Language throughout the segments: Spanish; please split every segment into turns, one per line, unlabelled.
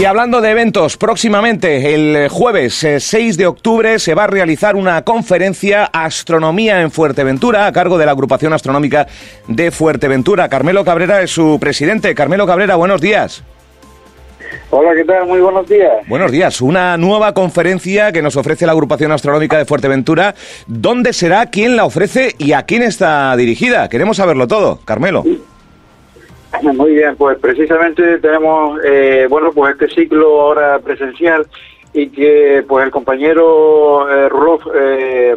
Y hablando de eventos, próximamente, el jueves 6 eh, de octubre, se va a realizar una conferencia Astronomía en Fuerteventura a cargo de la Agrupación Astronómica de Fuerteventura. Carmelo Cabrera es su presidente. Carmelo Cabrera, buenos días.
Hola, ¿qué tal? Muy buenos días.
Buenos días. Una nueva conferencia que nos ofrece la Agrupación Astronómica de Fuerteventura. ¿Dónde será? ¿Quién la ofrece? ¿Y a quién está dirigida? Queremos saberlo todo. Carmelo.
Muy bien, pues precisamente tenemos, eh, bueno, pues este ciclo ahora presencial y que pues el compañero eh, Rulof eh,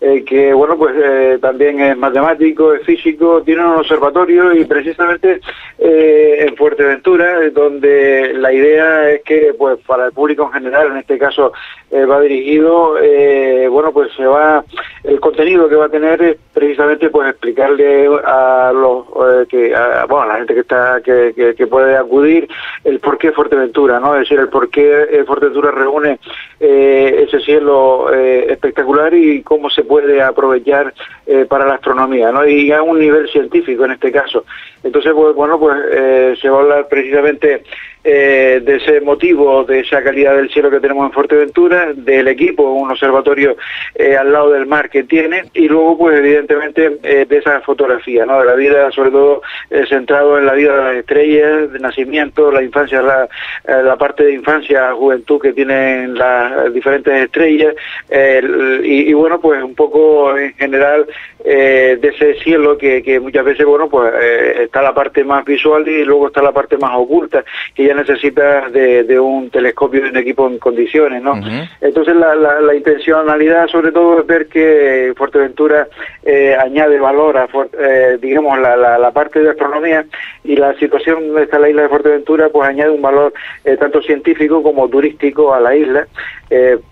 eh, que bueno pues eh, también es matemático, es físico, tiene un observatorio y precisamente eh, en Fuerteventura, donde la idea es que pues para el público en general, en este caso va dirigido, bueno pues se va, el contenido que va a tener es precisamente pues explicarle a los que bueno a la gente que está que, que, puede acudir el por qué Fuerteventura, ¿no? Es decir, el por qué Fuerteventura reúne ese cielo espectacular y cómo se puede aprovechar eh, para la astronomía, ¿no? Y a un nivel científico en este caso. Entonces, pues, bueno, pues eh, se va a hablar precisamente eh, de ese motivo, de esa calidad del cielo que tenemos en Fuerteventura, del equipo, un observatorio al lado del mar que tiene, y luego, pues, evidentemente, de esa fotografía, ¿no? De la vida, sobre todo, centrado en la vida de las estrellas, de nacimiento, la infancia, la, parte de infancia, juventud que tienen las diferentes estrellas, y, bueno, pues un poco en general eh, de ese cielo que, que, muchas veces, bueno, pues eh, está la parte más visual y luego está la parte más oculta, que ya necesita de, de un telescopio y un equipo en condiciones, ¿no? Entonces la, la, la, intencionalidad sobre todo es ver que Fuerteventura eh, añade valor a, eh, digamos, la, la, la, parte de astronomía y la situación donde está la isla de Fuerteventura, pues añade un valor eh, tanto científico como turístico a la isla,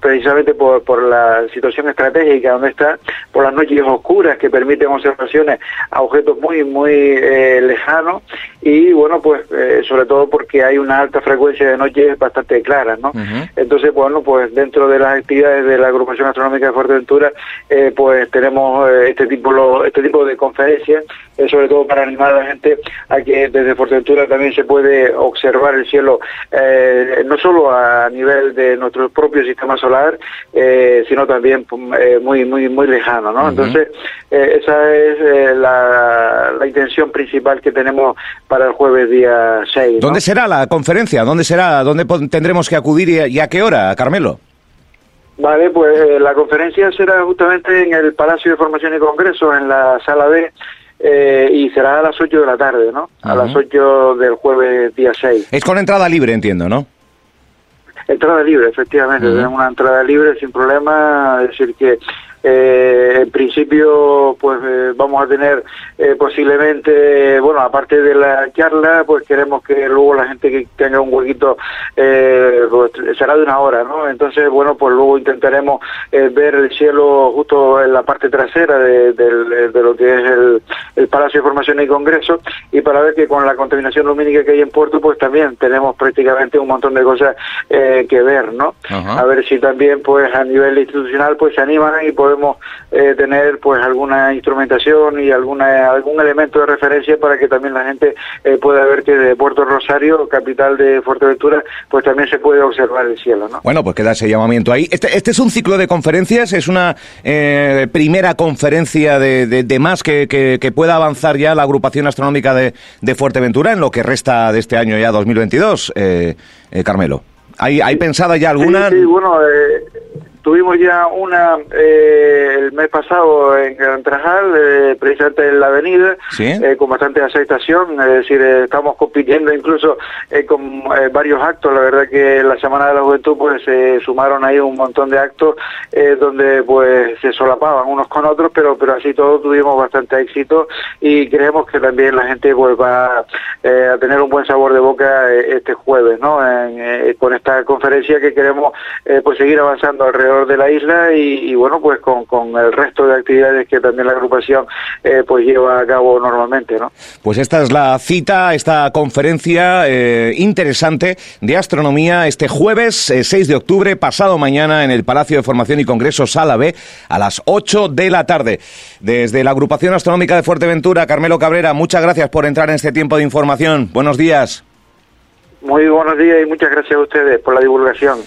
precisamente por, por la situación estratégica donde está, por las noches oscuras que permiten observaciones a objetos muy, muy eh, lejanos y bueno, pues eh, sobre todo porque hay una alta frecuencia de noches bastante claras, ¿no? Entonces, bueno, pues dentro de las actividades de la Agrupación Astronómica de Fuerteventura, eh, pues tenemos este tipo este tipo de conferencias, sobre todo para animar a la gente a que desde Fuerteventura también se puede observar el cielo, no solo a nivel de nuestro propio sistema solar, sino también pues, muy, muy, muy lejano, ¿no? Entonces, eh, esa es eh, la, intención principal que tenemos para el jueves día 6.
¿Dónde será la conferencia? ¿Dónde será? ¿Dónde tendremos que acudir y a, qué hora, Carmelo?
Vale, pues eh, la conferencia será justamente en el Palacio de Formación y Congreso, en la sala B, y será a las 8 de la tarde, ¿no? A las 8 del jueves día 6.
Es con entrada libre, entiendo, ¿no?
Entrada libre, efectivamente, tenemos una entrada libre sin problema, es decir que eh, en principio, pues eh, vamos a tener eh, posiblemente, bueno, aparte de la charla, pues queremos que luego la gente que tenga un huequito pues, será de una hora, ¿no? Entonces, bueno, pues luego intentaremos ver el cielo justo en la parte trasera de, lo que es el, Palacio de Formación y Congreso y para ver que con la contaminación lumínica que hay en Puerto, pues también tenemos prácticamente un montón de cosas que ver, ¿no? A ver si también, pues a nivel institucional, pues se animan y podemos podemos eh, tener pues alguna instrumentación y alguna algún elemento de referencia para que también la gente eh, pueda ver que de Puerto Rosario, capital de Fuerteventura, pues también se puede observar el cielo, ¿no?
Bueno, pues queda ese llamamiento ahí. Este, este es un ciclo de conferencias, es una eh, primera conferencia de, de, más que, que, pueda avanzar ya la agrupación astronómica de, de, Fuerteventura en lo que resta de este año ya 2022, Carmelo. ¿Hay, ¿Hay pensada ya alguna?
Sí, bueno, Tuvimos ya una eh, el mes pasado en Gran Trajal, eh, precisamente en la avenida, eh, con bastante aceptación, es decir, estamos compitiendo incluso con varios actos, la verdad que la Semana de la Juventud pues se sumaron ahí un montón de actos donde pues se solapaban unos con otros, pero pero así todo tuvimos bastante éxito y creemos que también la gente pues va a tener un buen sabor de boca este jueves, ¿no? con esta conferencia que queremos pues seguir avanzando alrededor de la isla y, bueno, pues con, el resto de actividades que también la agrupación eh, pues lleva a cabo normalmente, ¿no?
Pues esta es la cita, esta conferencia eh, interesante de astronomía este jueves 6 eh, de octubre, pasado mañana en el Palacio de Formación y Congreso Sala B a las 8 de la tarde. Desde la agrupación astronómica de Fuerteventura, Carmelo Cabrera, muchas gracias por entrar en este tiempo de información. Buenos días.
Muy buenos días y muchas gracias a ustedes por la divulgación.